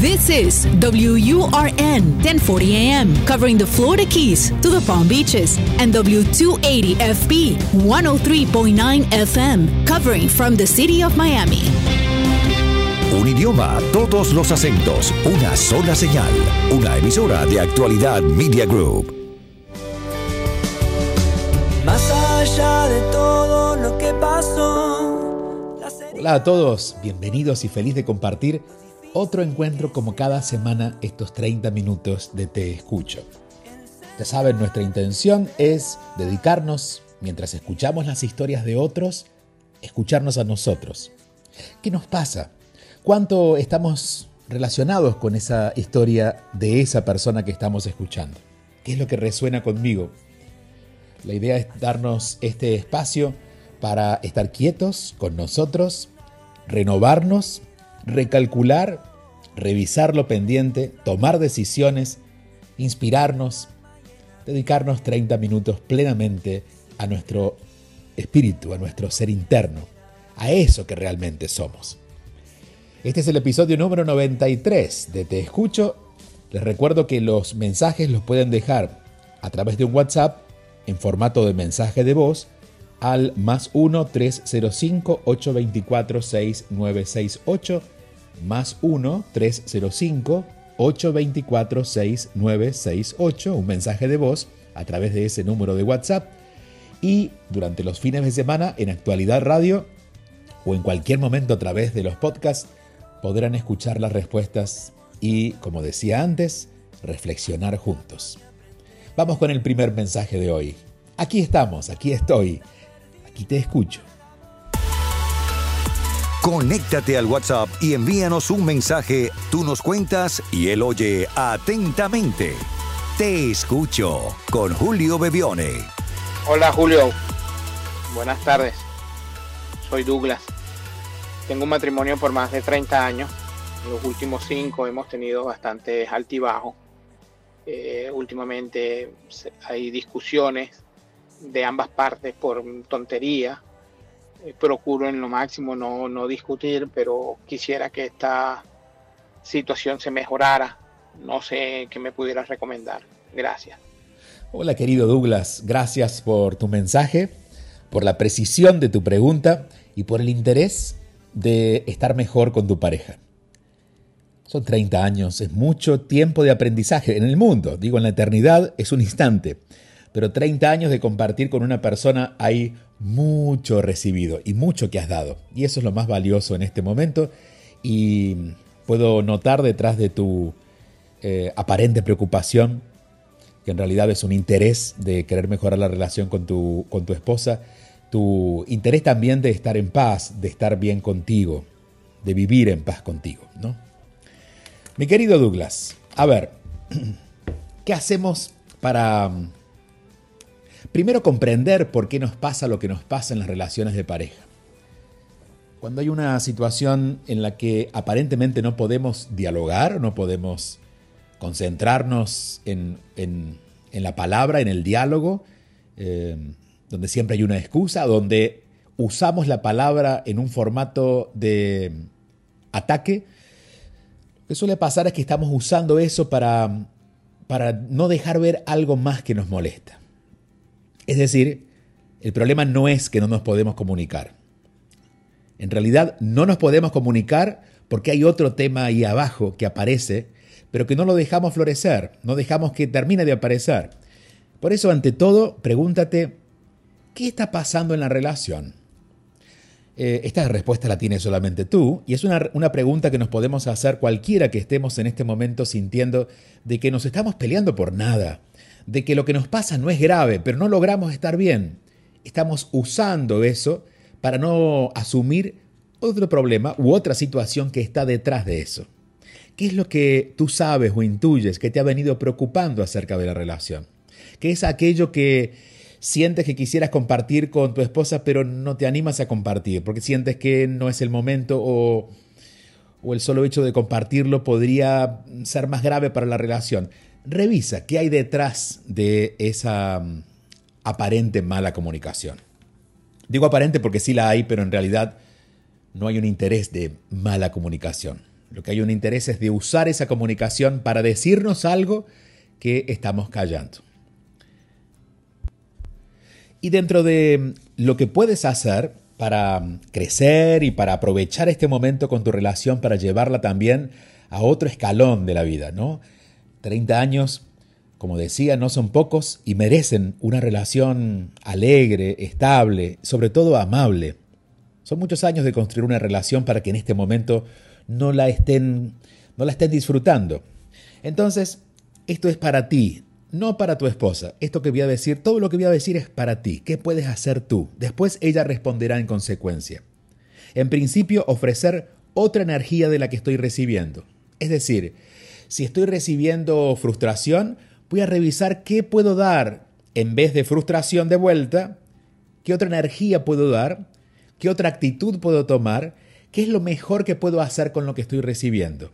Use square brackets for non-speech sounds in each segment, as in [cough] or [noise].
This is WURN 1040 AM, covering the Florida Keys to the Palm Beaches, and W280 FB 103.9 FM, covering from the city of Miami. Un idioma, todos los acentos, una sola señal. Una emisora de actualidad Media Group. Más allá de todo lo que pasó. Hola a todos, bienvenidos y feliz de compartir otro encuentro como cada semana estos 30 minutos de Te Escucho. Ya saben, nuestra intención es dedicarnos, mientras escuchamos las historias de otros, escucharnos a nosotros. ¿Qué nos pasa? ¿Cuánto estamos relacionados con esa historia de esa persona que estamos escuchando? ¿Qué es lo que resuena conmigo? La idea es darnos este espacio para estar quietos con nosotros, renovarnos recalcular, revisar lo pendiente, tomar decisiones, inspirarnos, dedicarnos 30 minutos plenamente a nuestro espíritu, a nuestro ser interno, a eso que realmente somos. Este es el episodio número 93 de Te Escucho. Les recuerdo que los mensajes los pueden dejar a través de un WhatsApp en formato de mensaje de voz al más 1-305-824-6968, más 1-305-824-6968, un mensaje de voz a través de ese número de WhatsApp. Y durante los fines de semana en Actualidad Radio o en cualquier momento a través de los podcasts podrán escuchar las respuestas y, como decía antes, reflexionar juntos. Vamos con el primer mensaje de hoy. Aquí estamos, aquí estoy y te escucho. Conéctate al WhatsApp y envíanos un mensaje. Tú nos cuentas y él oye atentamente. Te escucho con Julio Bebione. Hola Julio, buenas tardes. Soy Douglas. Tengo un matrimonio por más de 30 años. En los últimos 5 hemos tenido bastantes altibajos. Eh, últimamente hay discusiones de ambas partes por tontería. Eh, procuro en lo máximo no, no discutir, pero quisiera que esta situación se mejorara. No sé qué me pudieras recomendar. Gracias. Hola querido Douglas, gracias por tu mensaje, por la precisión de tu pregunta y por el interés de estar mejor con tu pareja. Son 30 años, es mucho tiempo de aprendizaje en el mundo, digo en la eternidad es un instante pero 30 años de compartir con una persona hay mucho recibido y mucho que has dado. Y eso es lo más valioso en este momento. Y puedo notar detrás de tu eh, aparente preocupación, que en realidad es un interés de querer mejorar la relación con tu, con tu esposa, tu interés también de estar en paz, de estar bien contigo, de vivir en paz contigo. ¿no? Mi querido Douglas, a ver, [clears throat] ¿qué hacemos para Primero, comprender por qué nos pasa lo que nos pasa en las relaciones de pareja. Cuando hay una situación en la que aparentemente no podemos dialogar, no podemos concentrarnos en, la palabra, en el diálogo, eh, donde siempre hay una excusa, donde usamos la palabra en un formato de ataque, lo que suele pasar es que estamos usando eso para, para no dejar ver algo más que nos molesta. Es decir, el problema no es que no nos podemos comunicar. En realidad no nos podemos comunicar porque hay otro tema ahí abajo que aparece, pero que no lo dejamos florecer, no dejamos que termine de aparecer. Por eso, ante todo, pregúntate, ¿qué está pasando en la relación? Eh, esta respuesta la tienes solamente tú y es una, una pregunta que nos podemos hacer cualquiera que estemos en este momento sintiendo de que nos estamos peleando por nada, de que lo que nos pasa no es grave, pero no logramos estar bien. Estamos usando eso para no asumir otro problema u otra situación que está detrás de eso. ¿Qué es lo que tú sabes o intuyes que te ha venido preocupando acerca de la relación? ¿Qué es aquello que sientes que quisieras compartir con tu esposa pero no te animas a compartir porque sientes que no es el momento o, o el solo hecho de compartirlo podría ser más grave para la relación? Revisa qué hay detrás de esa mm, aparente mala comunicación. Digo aparente porque sí la hay, pero en realidad no hay un interés de mala comunicación. Lo que hay un interés es de usar esa comunicación para decirnos algo que estamos callando. Y dentro de lo que puedes hacer para crecer y para aprovechar este momento con tu relación para llevarla también a otro escalón de la vida, ¿no? 30 años, como decía, no son pocos y merecen una relación alegre, estable, sobre todo amable. Son muchos años de construir una relación para que en este momento no la estén, no la estén disfrutando. Entonces, esto es para ti, no para tu esposa. Esto que voy a decir, todo lo que voy a decir es para ti. ¿Qué puedes hacer tú? Después ella responderá en consecuencia. En principio, ofrecer otra energía de la que estoy recibiendo. Es decir, si estoy recibiendo frustración, voy a revisar qué puedo dar en vez de frustración de vuelta, qué otra energía puedo dar, qué otra actitud puedo tomar, qué es lo mejor que puedo hacer con lo que estoy recibiendo.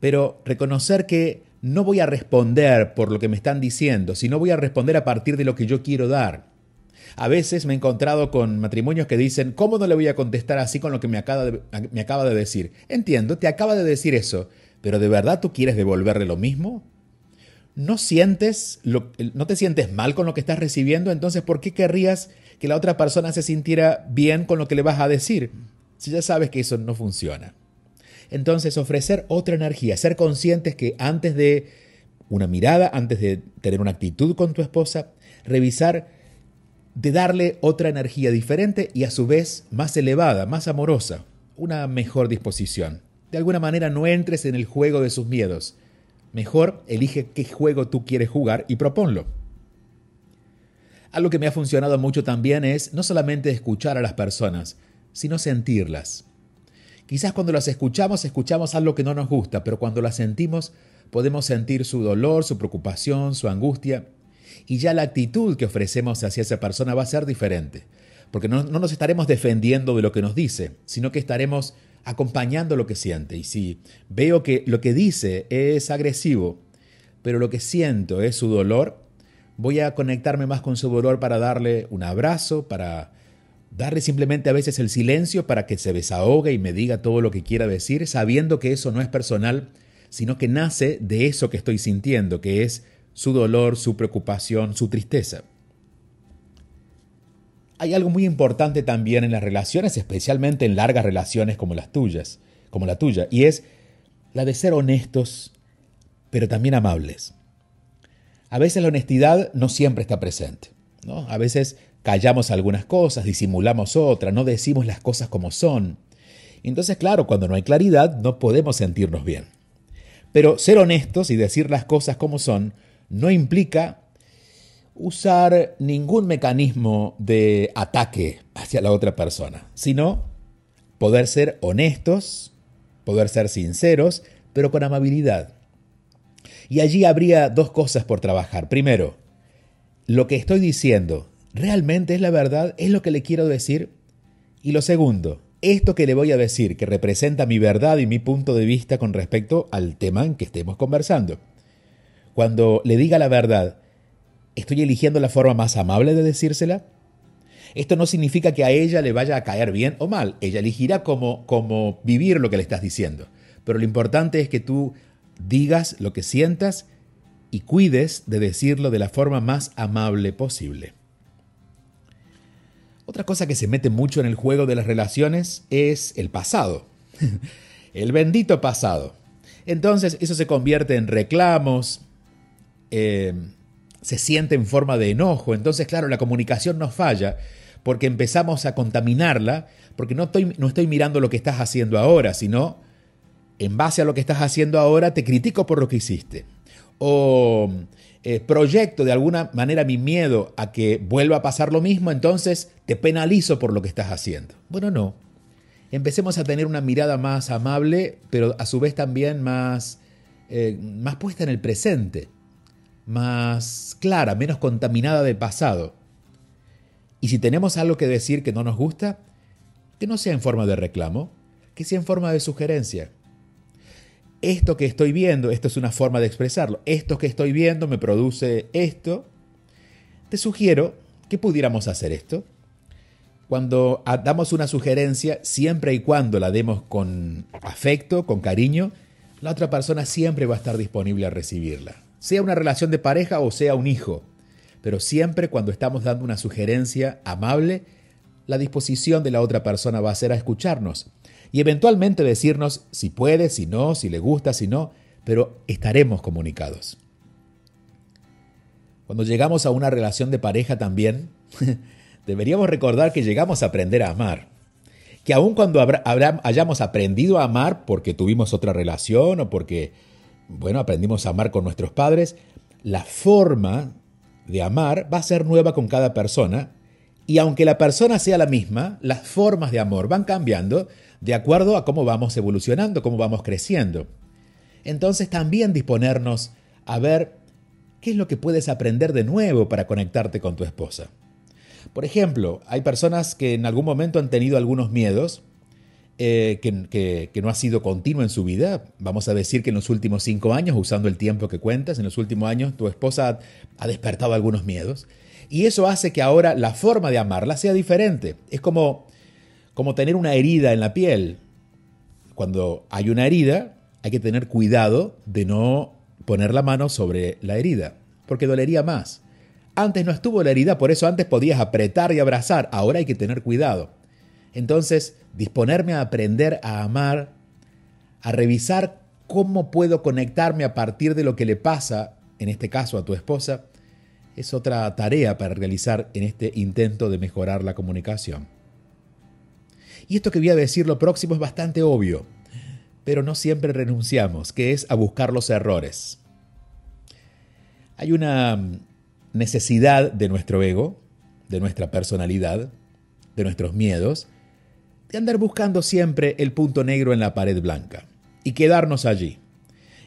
Pero reconocer que no voy a responder por lo que me están diciendo, sino voy a responder a partir de lo que yo quiero dar. A veces me he encontrado con matrimonios que dicen, ¿cómo no le voy a contestar así con lo que me acaba de, de decir? Entiendo, te acaba de decir eso, pero ¿de verdad tú quieres devolverle lo mismo? ¿No sientes no te sientes mal con lo que estás recibiendo? Entonces, ¿por qué querrías que la otra persona se sintiera bien con lo que le vas a decir? Si ya sabes que eso no funciona. Entonces, ofrecer otra energía, ser conscientes que antes de una mirada, antes de tener una actitud con tu esposa, revisar de darle otra energía diferente y a su vez más elevada, más amorosa, una mejor disposición. De alguna manera no entres en el juego de sus miedos. Mejor elige qué juego tú quieres jugar y proponlo. Algo que me ha funcionado mucho también es no solamente escuchar a las personas, sino sentirlas. Quizás cuando las escuchamos escuchamos algo que no nos gusta, pero cuando las sentimos podemos sentir su dolor, su preocupación, su angustia, y ya la actitud que ofrecemos hacia esa persona va a ser diferente, porque no, nos estaremos defendiendo de lo que nos dice, sino que estaremos acompañando lo que siente. Y si veo que lo que dice es agresivo, pero lo que siento es su dolor, voy a conectarme más con su dolor para darle un abrazo, para Darle simplemente a veces el silencio para que se desahogue y me diga todo lo que quiera decir, sabiendo que eso no es personal, sino que nace de eso que estoy sintiendo, que es su dolor, su preocupación, su tristeza. Hay algo muy importante también en las relaciones, especialmente en largas relaciones como las tuyas, como la tuya, y es la de ser honestos, pero también amables. A veces la honestidad no siempre está presente. ¿no? A veces Callamos algunas cosas, disimulamos otras, no decimos las cosas como son. Entonces, claro, cuando no hay claridad, no podemos sentirnos bien. Pero ser honestos y decir las cosas como son no implica usar ningún mecanismo de ataque hacia la otra persona, sino poder ser honestos, poder ser sinceros, pero con amabilidad. Y allí habría dos cosas por trabajar. Primero, lo que estoy diciendo ¿Realmente es la verdad? ¿Es lo que le quiero decir? Y lo segundo, esto que le voy a decir, que representa mi verdad y mi punto de vista con respecto al tema en que estemos conversando. Cuando le diga la verdad, ¿estoy eligiendo la forma más amable de decírsela? Esto no significa que a ella le vaya a caer bien o mal. Ella elegirá cómo, cómo vivir lo que le estás diciendo. Pero lo importante es que tú digas lo que sientas y cuides de decirlo de la forma más amable posible. Otra cosa que se mete mucho en el juego de las relaciones es el pasado. [laughs] el bendito pasado. Entonces eso se convierte en reclamos, eh, se siente en forma de enojo. Entonces, claro, la comunicación nos falla porque empezamos a contaminarla, porque no estoy, no estoy mirando lo que estás haciendo ahora, sino en base a lo que estás haciendo ahora te critico por lo que hiciste. O eh, proyecto de alguna manera mi miedo a que vuelva a pasar lo mismo, entonces te penalizo por lo que estás haciendo. Bueno, no. Empecemos a tener una mirada más amable, pero a su vez también más, eh, más puesta en el presente, más clara, menos contaminada del pasado. Y si tenemos algo que decir que no nos gusta, que no sea en forma de reclamo, que sea en forma de sugerencia esto que estoy viendo, esto es una forma de expresarlo, esto que estoy viendo me produce esto, te sugiero que pudiéramos hacer esto. cuando damos una sugerencia, siempre y cuando la demos con afecto, con cariño, la otra persona siempre va a estar disponible a recibirla. Sea una relación de pareja o sea un hijo. Pero siempre cuando estamos dando una sugerencia amable, la disposición de la otra persona va a ser a escucharnos y eventualmente decirnos si puede, si no, si le gusta, si no, pero estaremos comunicados. Cuando llegamos a una relación de pareja también, [laughs] deberíamos recordar que llegamos a aprender a amar. Que aun cuando hayamos aprendido a amar porque tuvimos otra relación o porque, bueno, aprendimos a amar con nuestros padres, la forma de amar va a ser nueva con cada persona y aunque la persona sea la misma, las formas de amor van cambiando de acuerdo a cómo vamos evolucionando, cómo vamos creciendo. Entonces también disponernos a ver qué es lo que puedes aprender de nuevo para conectarte con tu esposa. Por ejemplo, hay personas que en algún momento han tenido algunos miedos eh, que, no ha sido continuo en su vida. Vamos a decir que en los últimos cinco años, usando el tiempo que cuentas, en los últimos años tu esposa ha, despertado algunos miedos. Y eso hace que ahora la forma de amarla sea diferente. Es como, como tener una herida en la piel. Cuando hay una herida, hay que tener cuidado de no poner la mano sobre la herida, porque dolería más. Antes no estuvo la herida, por eso antes podías apretar y abrazar, ahora hay que tener cuidado. Entonces, disponerme a aprender a amar, a revisar cómo puedo conectarme a partir de lo que le pasa, en este caso a tu esposa, es otra tarea para realizar en este intento de mejorar la comunicación. Y esto que voy a decir lo próximo es bastante obvio, pero no siempre renunciamos, que es a buscar los errores. Hay una necesidad de nuestro ego, de nuestra personalidad, de nuestros miedos, de andar buscando siempre el punto negro en la pared blanca y quedarnos allí.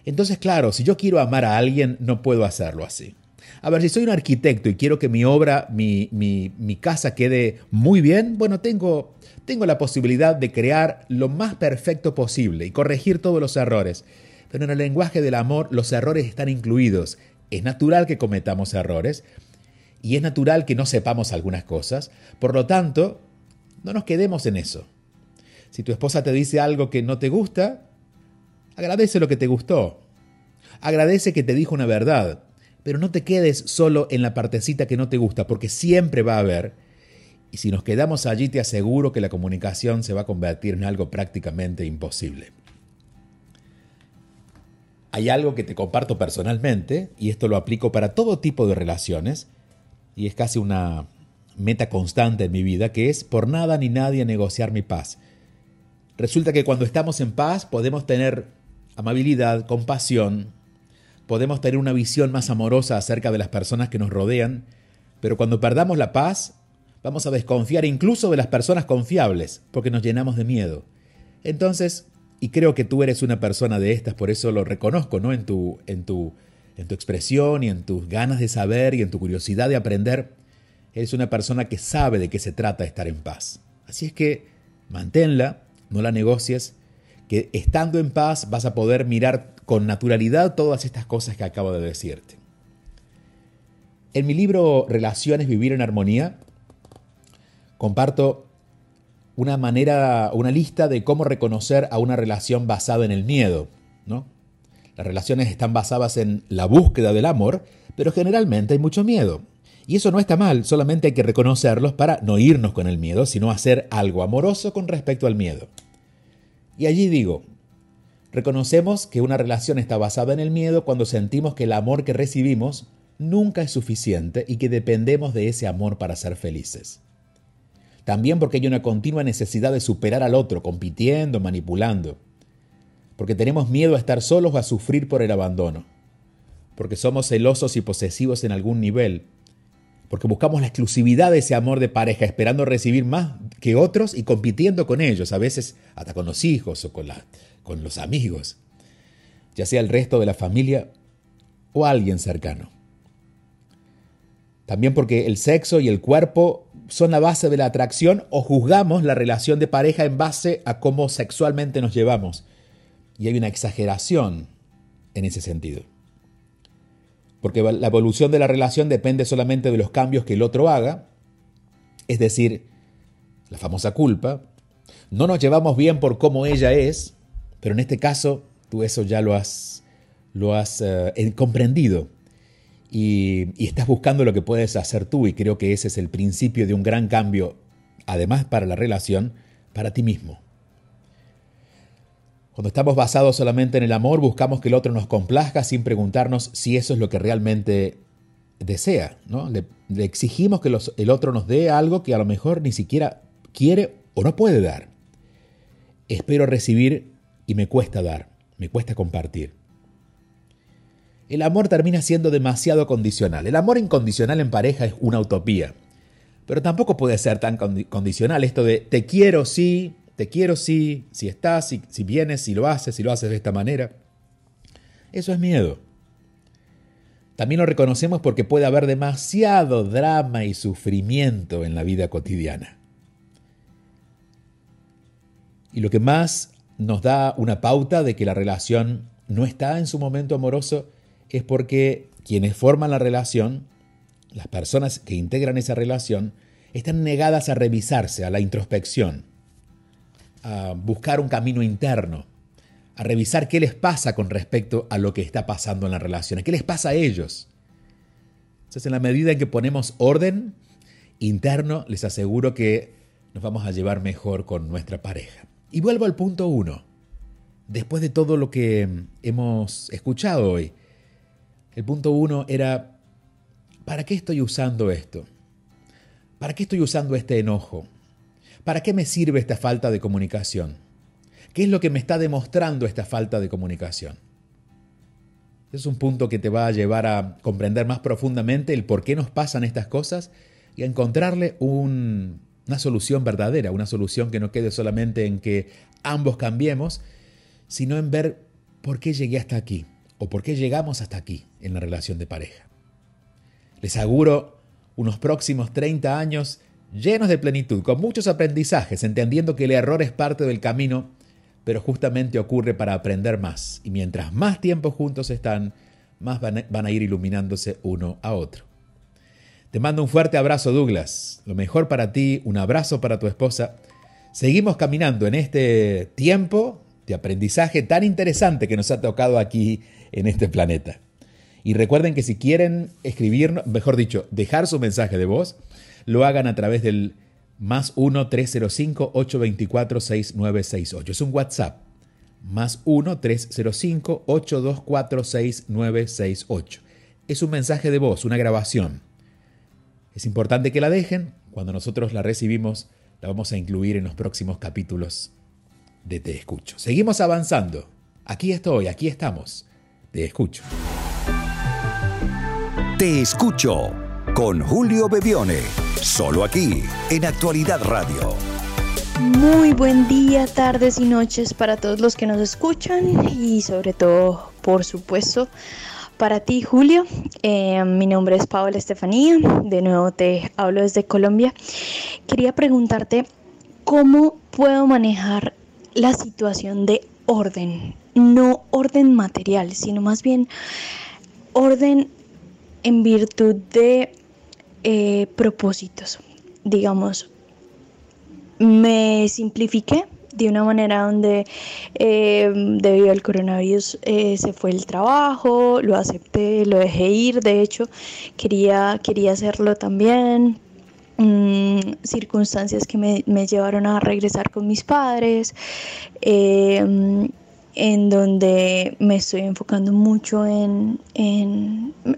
Entonces, claro, si yo quiero amar a alguien, no puedo hacerlo así. A ver, si soy un arquitecto y quiero que mi obra, mi, casa quede muy bien, bueno, tengo, tengo la posibilidad de crear lo más perfecto posible y corregir todos los errores. Pero en el lenguaje del amor los errores están incluidos es natural que cometamos errores y es natural que no sepamos algunas cosas. Por lo tanto, no nos quedemos en eso. Si tu esposa te dice algo que no te gusta, agradece lo que te gustó. Agradece que te dijo una verdad, pero no te quedes solo en la partecita que no te gusta, porque siempre va a haber. Y si nos quedamos allí, te aseguro que la comunicación se va a convertir en algo prácticamente imposible hay algo que te comparto personalmente, y esto lo aplico para todo tipo de relaciones, y es casi una meta constante en mi vida, que es por nada ni nadie negociar mi paz. Resulta que cuando estamos en paz podemos tener amabilidad, compasión, podemos tener una visión más amorosa acerca de las personas que nos rodean, pero cuando perdamos la paz, vamos a desconfiar incluso de las personas confiables, porque nos llenamos de miedo. Entonces, y creo que tú eres una persona de estas, por eso lo reconozco, ¿no? En tu, en tu, en tu expresión y en tus ganas de saber y en tu curiosidad de aprender. Eres una persona que sabe de qué se trata estar en paz. Así es que manténla, no la negocies, que estando en paz vas a poder mirar con naturalidad todas estas cosas que acabo de decirte. En mi libro Relaciones, Vivir en Armonía, comparto una manera, una lista de cómo reconocer a una relación basada en el miedo, ¿no? Las relaciones están basadas en la búsqueda del amor, pero generalmente hay mucho miedo. Y eso no está mal, solamente hay que reconocerlos para no irnos con el miedo, sino hacer algo amoroso con respecto al miedo. Y allí digo, reconocemos que una relación está basada en el miedo cuando sentimos que el amor que recibimos nunca es suficiente y que dependemos de ese amor para ser felices. También porque hay una continua necesidad de superar al otro, compitiendo, manipulando. Porque tenemos miedo a estar solos o a sufrir por el abandono. Porque somos celosos y posesivos en algún nivel. Porque buscamos la exclusividad de ese amor de pareja, esperando recibir más que otros y compitiendo con ellos, a veces hasta con los hijos o con, con los amigos, ya sea el resto de la familia o alguien cercano. También porque el sexo y el cuerpo son la base de la atracción o juzgamos la relación de pareja en base a cómo sexualmente nos llevamos. Y hay una exageración en ese sentido. Porque la evolución de la relación depende solamente de los cambios que el otro haga. Es decir, la famosa culpa. No nos llevamos bien por cómo ella es, pero en este caso tú eso ya lo has, lo has eh, comprendido y, y estás buscando lo que puedes hacer tú y creo que ese es el principio de un gran cambio, además para la relación, para ti mismo. Cuando estamos basados solamente en el amor, buscamos que el otro nos complazca sin preguntarnos si eso es lo que realmente desea. ¿no? Le, exigimos que el otro nos dé algo que a lo mejor ni siquiera quiere o no puede dar. Espero recibir y me cuesta dar, me cuesta compartir. El amor termina siendo demasiado condicional. El amor incondicional en pareja es una utopía. Pero tampoco puede ser tan condicional esto de te quiero sí, te quiero sí, si estás, si, si vienes, si lo haces, si lo haces de esta manera. Eso es miedo. También lo reconocemos porque puede haber demasiado drama y sufrimiento en la vida cotidiana. Y lo que más nos da una pauta de que la relación no está en su momento amoroso es porque quienes forman la relación, las personas que integran esa relación, están negadas a revisarse, a la introspección a buscar un camino interno, a revisar qué les pasa con respecto a lo que está pasando en las relaciones, qué les pasa a ellos. Entonces, en la medida en que ponemos orden interno, les aseguro que nos vamos a llevar mejor con nuestra pareja. Y vuelvo al punto uno. Después de todo lo que hemos escuchado hoy, el punto uno era, ¿para qué estoy usando esto? ¿Para qué estoy usando este enojo? ¿Para qué me sirve esta falta de comunicación? ¿Qué es lo que me está demostrando esta falta de comunicación? Es un punto que te va a llevar a comprender más profundamente el por qué nos pasan estas cosas y a encontrarle una solución verdadera, una solución que no quede solamente en que ambos cambiemos, sino en ver por qué llegué hasta aquí o por qué llegamos hasta aquí en la relación de pareja. Les aseguro unos próximos 30 años llenos de plenitud, con muchos aprendizajes, entendiendo que el error es parte del camino, pero justamente ocurre para aprender más. Y mientras más tiempo juntos están, más van a ir iluminándose uno a otro. Te mando un fuerte abrazo, Douglas. Lo mejor para ti, un abrazo para tu esposa. Seguimos caminando en este tiempo de aprendizaje tan interesante que nos ha tocado aquí en este planeta. Y recuerden que si quieren escribirnos, mejor dicho, dejar su mensaje de voz, lo hagan a través del más 1-305-824-6968. Es un WhatsApp. Más 1-305-824-6968. Es un mensaje de voz, una grabación. Es importante que la dejen. Cuando nosotros la recibimos, la vamos a incluir en los próximos capítulos de Te Escucho. Seguimos avanzando. Aquí estoy, aquí estamos. Te escucho. Te escucho con Julio Bebione. Solo aquí, en Actualidad Radio. Muy buen día, tardes y noches para todos los que nos escuchan y sobre todo, por supuesto, para ti, Julio. Eh, mi nombre es Paola Estefanía. De nuevo te hablo desde Colombia. Quería preguntarte cómo puedo manejar la situación de orden. No orden material, sino más bien orden en virtud de eh, propósitos. Digamos, me simplifiqué de una manera donde eh, debido al coronavirus eh, se fue el trabajo, lo acepté, lo dejé ir, de hecho quería, quería hacerlo también. Mm, circunstancias que me, me, llevaron a regresar con mis padres, en donde me estoy enfocando mucho en,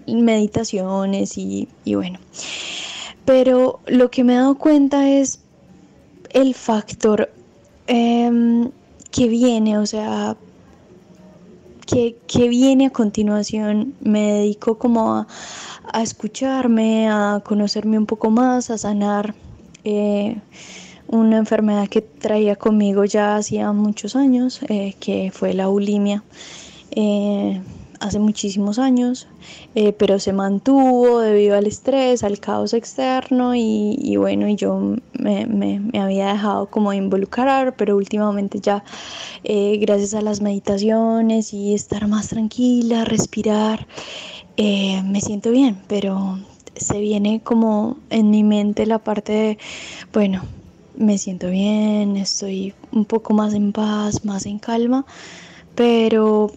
meditaciones y, bueno. Pero lo que me he dado cuenta es el factor em, que viene, o sea, que, viene a continuación. Me dedico como a, a, escucharme, a conocerme un poco más, a sanar. Eh, una enfermedad que traía conmigo ya hacía muchos años, eh, que fue la bulimia. Eh, hace muchísimos años, eh, pero se mantuvo debido al estrés, al caos externo y, bueno, y yo me, me, había dejado como involucrar, pero últimamente ya gracias a las meditaciones y estar más tranquila, respirar, me siento bien, pero se viene como en mi mente la parte de, bueno, me siento bien, estoy un poco más en paz, más en calma, pero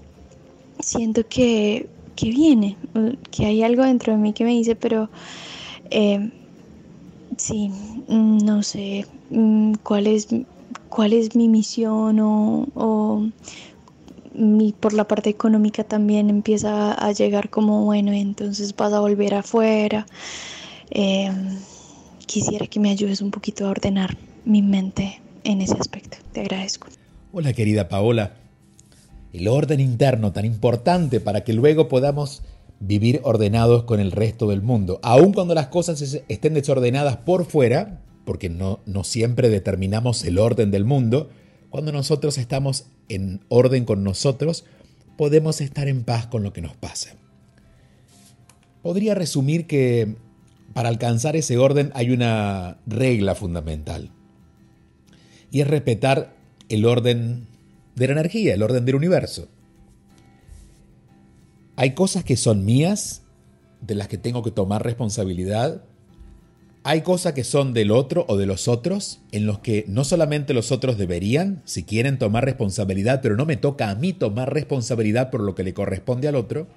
siento que, viene, que hay algo dentro de mí que me dice, pero eh, sí, no sé mm, cuál es, cuál es mi misión o, por la parte económica también empieza a llegar como, bueno, entonces vas a volver afuera. Em, quisiera que me ayudes un poquito a ordenar mi mente en ese aspecto. Te agradezco. Hola querida Paola. El orden interno tan importante para que luego podamos vivir ordenados con el resto del mundo. Aun cuando las cosas estén desordenadas por fuera, porque no, siempre determinamos el orden del mundo, cuando nosotros estamos en orden con nosotros, podemos estar en paz con lo que nos pasa. Podría resumir que para alcanzar ese orden hay una regla fundamental. Y es respetar el orden de la energía, el orden del universo. Hay cosas que son mías, de las que tengo que tomar responsabilidad. Hay cosas que son del otro o de los otros, en los que no solamente los otros deberían, si quieren tomar responsabilidad, pero no me toca a mí tomar responsabilidad por lo que le corresponde al otro.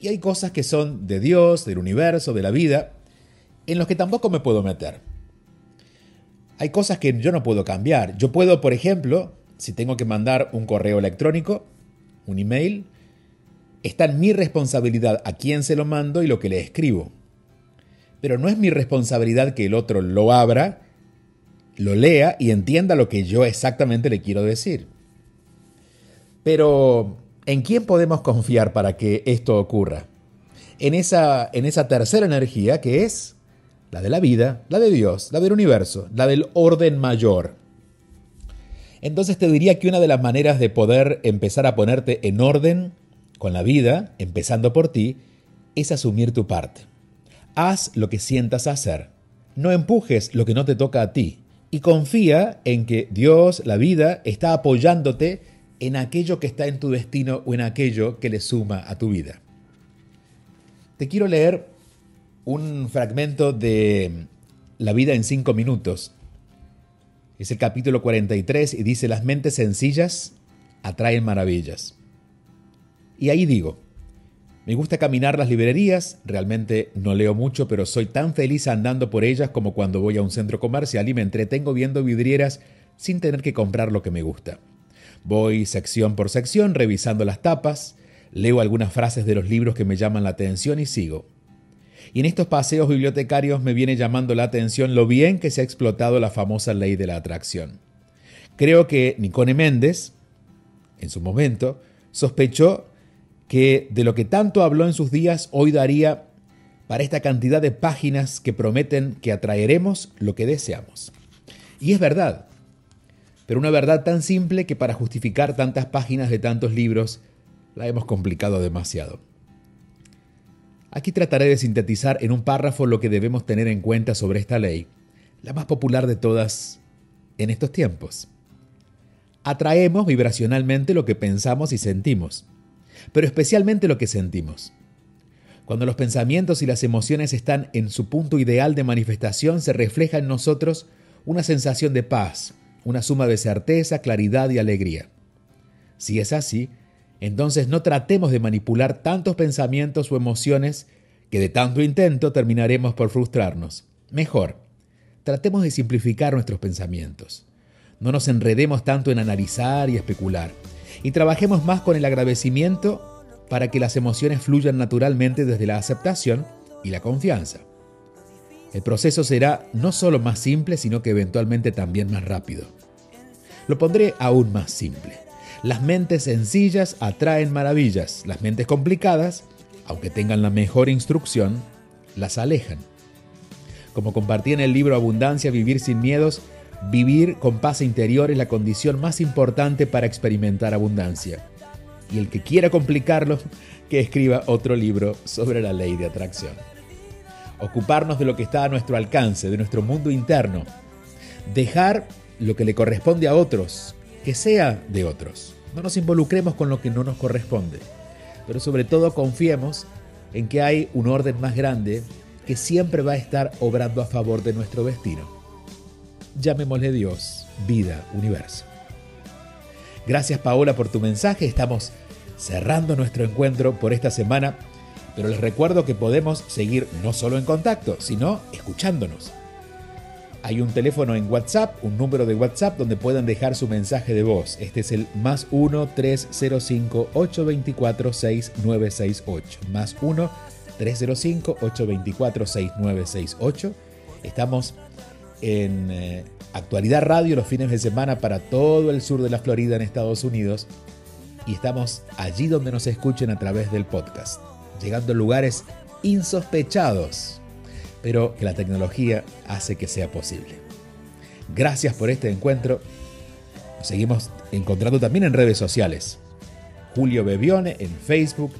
Y hay cosas que son de Dios, del universo, de la vida, en los que tampoco me puedo meter. Hay cosas que yo no puedo cambiar. Yo puedo, por ejemplo, si tengo que mandar un correo electrónico, un email, está en mi responsabilidad a quién se lo mando y lo que le escribo. Pero no es mi responsabilidad que el otro lo abra, lo lea y entienda lo que yo exactamente le quiero decir. Pero, ¿en quién podemos confiar para que esto ocurra? En esa, en esa tercera energía que es la de la vida, la de Dios, la del universo, la del orden mayor. Entonces te diría que una de las maneras de poder empezar a ponerte en orden con la vida, empezando por ti, es asumir tu parte. Haz lo que sientas hacer. No empujes lo que no te toca a ti. Y confía en que Dios, la vida, está apoyándote en aquello que está en tu destino o en aquello que le suma a tu vida. Te quiero leer un fragmento de La vida en cinco minutos. Es el capítulo 43 y dice, las mentes sencillas atraen maravillas. Y ahí digo, me gusta caminar las librerías, realmente no leo mucho, pero soy tan feliz andando por ellas como cuando voy a un centro comercial y me entretengo viendo vidrieras sin tener que comprar lo que me gusta. Voy sección por sección revisando las tapas, leo algunas frases de los libros que me llaman la atención y sigo. Y en estos paseos bibliotecarios me viene llamando la atención lo bien que se ha explotado la famosa ley de la atracción. Creo que Nicone Méndez, en su momento, sospechó que de lo que tanto habló en sus días hoy daría para esta cantidad de páginas que prometen que atraeremos lo que deseamos. Y es verdad, pero una verdad tan simple que para justificar tantas páginas de tantos libros la hemos complicado demasiado. Aquí trataré de sintetizar en un párrafo lo que debemos tener en cuenta sobre esta ley, la más popular de todas en estos tiempos. Atraemos vibracionalmente lo que pensamos y sentimos, pero especialmente lo que sentimos. Cuando los pensamientos y las emociones están en su punto ideal de manifestación, se refleja en nosotros una sensación de paz, una suma de certeza, claridad y alegría. Si es así, entonces no tratemos de manipular tantos pensamientos o emociones que de tanto intento terminaremos por frustrarnos. Mejor, tratemos de simplificar nuestros pensamientos. No nos enredemos tanto en analizar y especular. Y trabajemos más con el agradecimiento para que las emociones fluyan naturalmente desde la aceptación y la confianza. El proceso será no solo más simple, sino que eventualmente también más rápido. Lo pondré aún más simple. Las mentes sencillas atraen maravillas, las mentes complicadas, aunque tengan la mejor instrucción, las alejan. Como compartí en el libro Abundancia, Vivir sin Miedos, vivir con paz interior es la condición más importante para experimentar abundancia. Y el que quiera complicarlo, que escriba otro libro sobre la ley de atracción. Ocuparnos de lo que está a nuestro alcance, de nuestro mundo interno. Dejar lo que le corresponde a otros que sea de otros. No nos involucremos con lo que no nos corresponde, pero sobre todo confiemos en que hay un orden más grande que siempre va a estar obrando a favor de nuestro destino. llamémosle Dios, vida, universo. Gracias Paola por tu mensaje, estamos cerrando nuestro encuentro por esta semana, pero les recuerdo que podemos seguir no solo en contacto, sino escuchándonos. Hay un teléfono en WhatsApp, un número de WhatsApp donde pueden dejar su mensaje de voz. Este es el más 1-305-824-6968. Más 1-305-824-6968. Estamos en eh, Actualidad Radio los fines de semana para todo el sur de la Florida en Estados Unidos. Y estamos allí donde nos escuchen a través del podcast, llegando a lugares insospechados pero que la tecnología hace que sea posible. Gracias por este encuentro. Nos seguimos encontrando también en redes sociales. Julio Bebione en Facebook,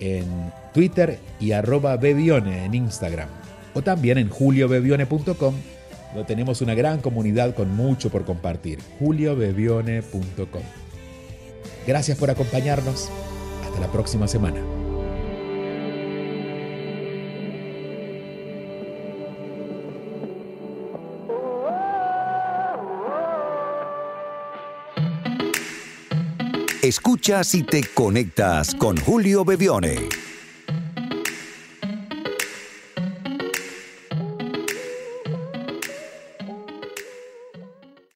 en Twitter y arroba Bebione en Instagram. O también en juliobebione.com, donde tenemos una gran comunidad con mucho por compartir. juliobebione.com. Gracias por acompañarnos. Hasta la próxima semana. Escuchas y te conectas con Julio Bebione.